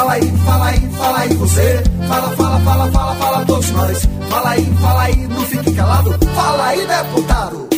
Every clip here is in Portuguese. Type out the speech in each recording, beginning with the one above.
Fala aí, fala aí, fala aí você. Fala, fala, fala, fala, fala todos nós. Fala aí, fala aí, não fique calado. Fala aí, deputado.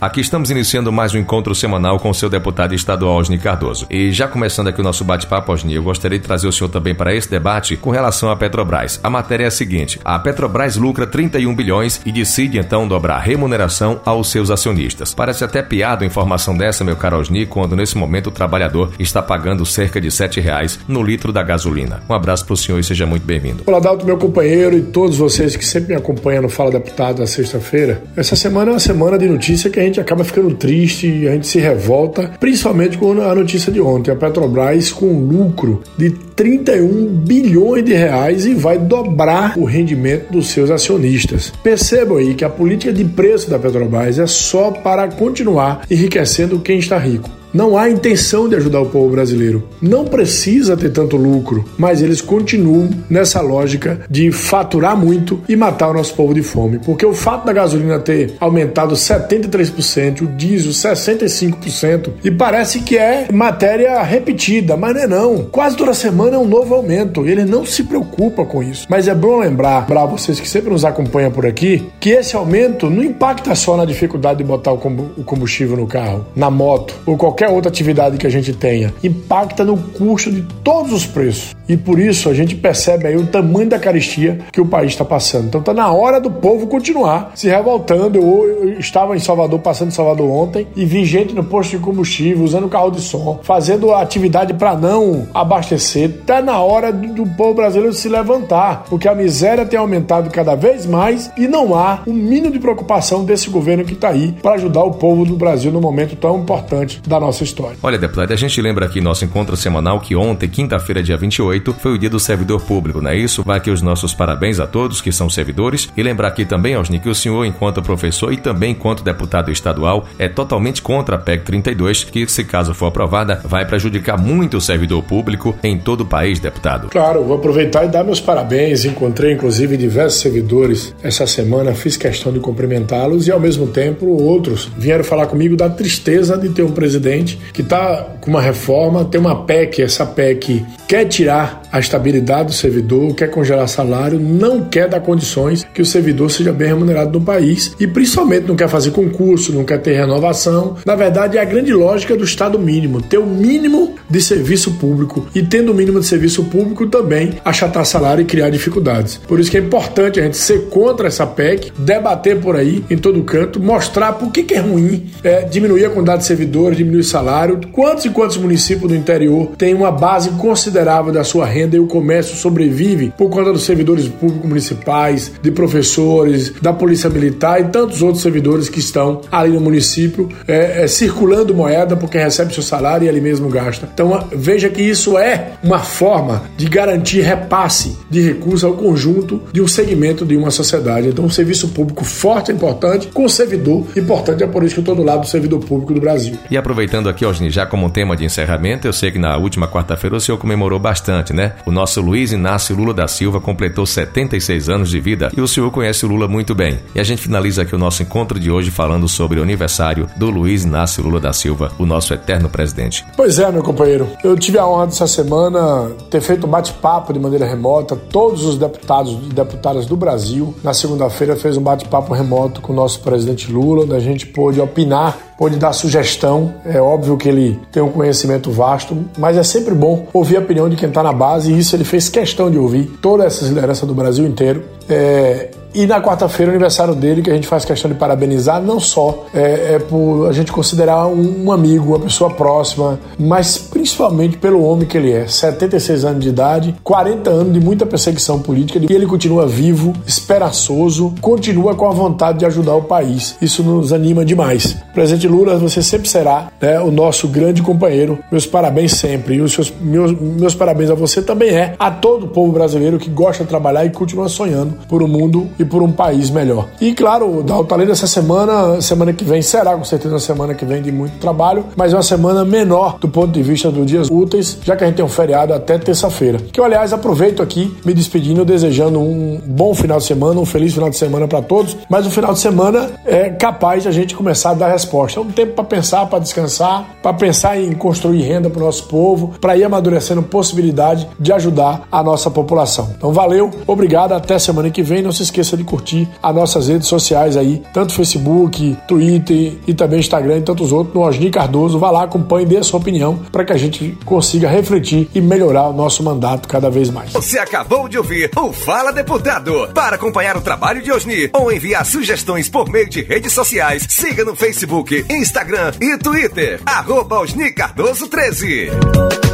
Aqui estamos iniciando mais um encontro semanal com o seu deputado estadual Osni Cardoso. E já começando aqui o nosso bate-papo, Osni, eu gostaria de trazer o senhor também para esse debate com relação à Petrobras. A matéria é a seguinte: a Petrobras lucra 31 bilhões e decide então dobrar remuneração aos seus acionistas. Parece até piada a informação dessa, meu caro Osni, quando nesse momento o trabalhador está pagando cerca de 7 reais no litro da gasolina. Um abraço para o senhor e seja muito bem-vindo. Olá, Dalton, meu companheiro e todos vocês que sempre me acompanham no Fala Deputado na sexta-feira. Essa semana é uma semana de notícia que a gente acaba ficando triste, a gente se revolta, principalmente com a notícia de ontem, a Petrobras com lucro de 31 bilhões de reais e vai dobrar o rendimento dos seus acionistas. Percebam aí que a política de preço da Petrobras é só para continuar enriquecendo quem está rico. Não há intenção de ajudar o povo brasileiro. Não precisa ter tanto lucro, mas eles continuam nessa lógica de faturar muito e matar o nosso povo de fome. Porque o fato da gasolina ter aumentado 73%, o diesel 65%, e parece que é matéria repetida, mas não é não. Quase toda semana é um novo aumento. Ele não se preocupa com isso. Mas é bom lembrar para vocês que sempre nos acompanham por aqui que esse aumento não impacta só na dificuldade de botar o combustível no carro, na moto ou qualquer qualquer outra atividade que a gente tenha, impacta no custo de todos os preços. E por isso a gente percebe aí o tamanho da caristia que o país está passando. Então está na hora do povo continuar se revoltando. Eu, eu, estava em Salvador, passando em Salvador ontem, e vi gente no posto de combustível, usando carro de som, fazendo atividade para não abastecer. Está na hora do, do povo brasileiro se levantar, porque a miséria tem aumentado cada vez mais e não há um mínimo de preocupação desse governo que está aí para ajudar o povo do Brasil no momento tão importante da nossa nossa história. Olha, deputado, a gente lembra aqui nosso encontro semanal que ontem, quinta-feira, dia 28, foi o dia do servidor público, não é isso? Vai aqui os nossos parabéns a todos que são servidores e lembrar aqui também, Osni, que o senhor, enquanto professor e também enquanto deputado estadual, é totalmente contra a PEC 32, que, se caso for aprovada, vai prejudicar muito o servidor público em todo o país, deputado. Claro, vou aproveitar e dar meus parabéns. Encontrei, inclusive, diversos servidores essa semana, fiz questão de cumprimentá-los e, ao mesmo tempo, outros vieram falar comigo da tristeza de ter um presidente que está com uma reforma, tem uma PEC, essa PEC quer tirar a estabilidade do servidor, quer congelar salário, não quer dar condições que o servidor seja bem remunerado no país e principalmente não quer fazer concurso, não quer ter renovação. Na verdade, é a grande lógica do Estado mínimo, ter o mínimo de serviço público e tendo o mínimo de serviço público também achatar salário e criar dificuldades. Por isso que é importante a gente ser contra essa PEC, debater por aí em todo canto, mostrar por que, que é ruim é, diminuir a quantidade de servidores, diminuir o salário. Quantos e quantos municípios do interior têm uma base considerável da sua renda e o comércio sobrevive por conta dos servidores públicos municipais, de professores, da polícia militar e tantos outros servidores que estão ali no município é, é, circulando moeda porque recebe seu salário e ali mesmo gasta. Então veja que isso é uma forma de garantir repasse de recursos ao conjunto de um segmento de uma sociedade. Então um serviço público forte é importante, com servidor importante é por isso que eu estou do lado do servidor público do Brasil. E aproveitando aqui, Osni, já como tema de encerramento, eu sei que na última quarta-feira o senhor comemorou bastante, né? O nosso Luiz Inácio Lula da Silva completou 76 anos de vida e o senhor conhece o Lula muito bem. E a gente finaliza aqui o nosso encontro de hoje falando sobre o aniversário do Luiz Inácio Lula da Silva, o nosso eterno presidente. Pois é, meu companheiro. Eu tive a honra dessa semana ter feito um bate-papo de maneira remota. Todos os deputados e deputadas do Brasil, na segunda-feira, fez um bate-papo remoto com o nosso presidente Lula, onde a gente pôde opinar pode dar sugestão. É óbvio que ele tem um conhecimento vasto, mas é sempre bom ouvir a opinião de quem está na base, e isso ele fez questão de ouvir toda essa liderança do Brasil inteiro. É, e na quarta-feira, aniversário dele, que a gente faz questão de parabenizar, não só é, é por a gente considerar um, um, amigo, uma pessoa próxima, mas principalmente pelo homem que ele é. 76 anos de idade, 40 anos de muita perseguição política, e ele continua vivo, esperançoso, continua com a vontade de ajudar o país. Isso nos anima demais. Presidente Lula, você sempre será né, o nosso grande companheiro. Meus parabéns sempre. E os seus, meus, meus parabéns a você também é a todo o povo brasileiro que gosta de trabalhar e continua sonhando por um mundo e por um país melhor. E claro, Dalton, além dessa semana, semana que vem será com certeza uma semana que vem de muito trabalho, mas é uma semana menor do ponto de vista dos dias úteis, já que a gente tem um feriado até terça-feira. Que eu, aliás, aproveito aqui me despedindo, desejando um bom final de semana, um feliz final de semana para todos, mas um final de semana é capaz de a gente começar a dar resposta. É um tempo para pensar, para descansar, para pensar em construir renda para o nosso povo, para ir amadurecendo possibilidade de ajudar a nossa população. Então, valeu, obrigado, até semana que vem. Não se esqueça de curtir as nossas redes sociais aí, tanto Facebook, Twitter e também Instagram e tantos outros, no Osni Cardoso. Vá lá, acompanhe, dê a sua opinião para que a gente consiga refletir e melhorar o nosso mandato cada vez mais. Você acabou de ouvir o Fala Deputado. Para acompanhar o trabalho de Osni ou enviar sugestões por meio de redes sociais, siga no Facebook, Instagram e Twitter. Arroba Osni Cardoso 13.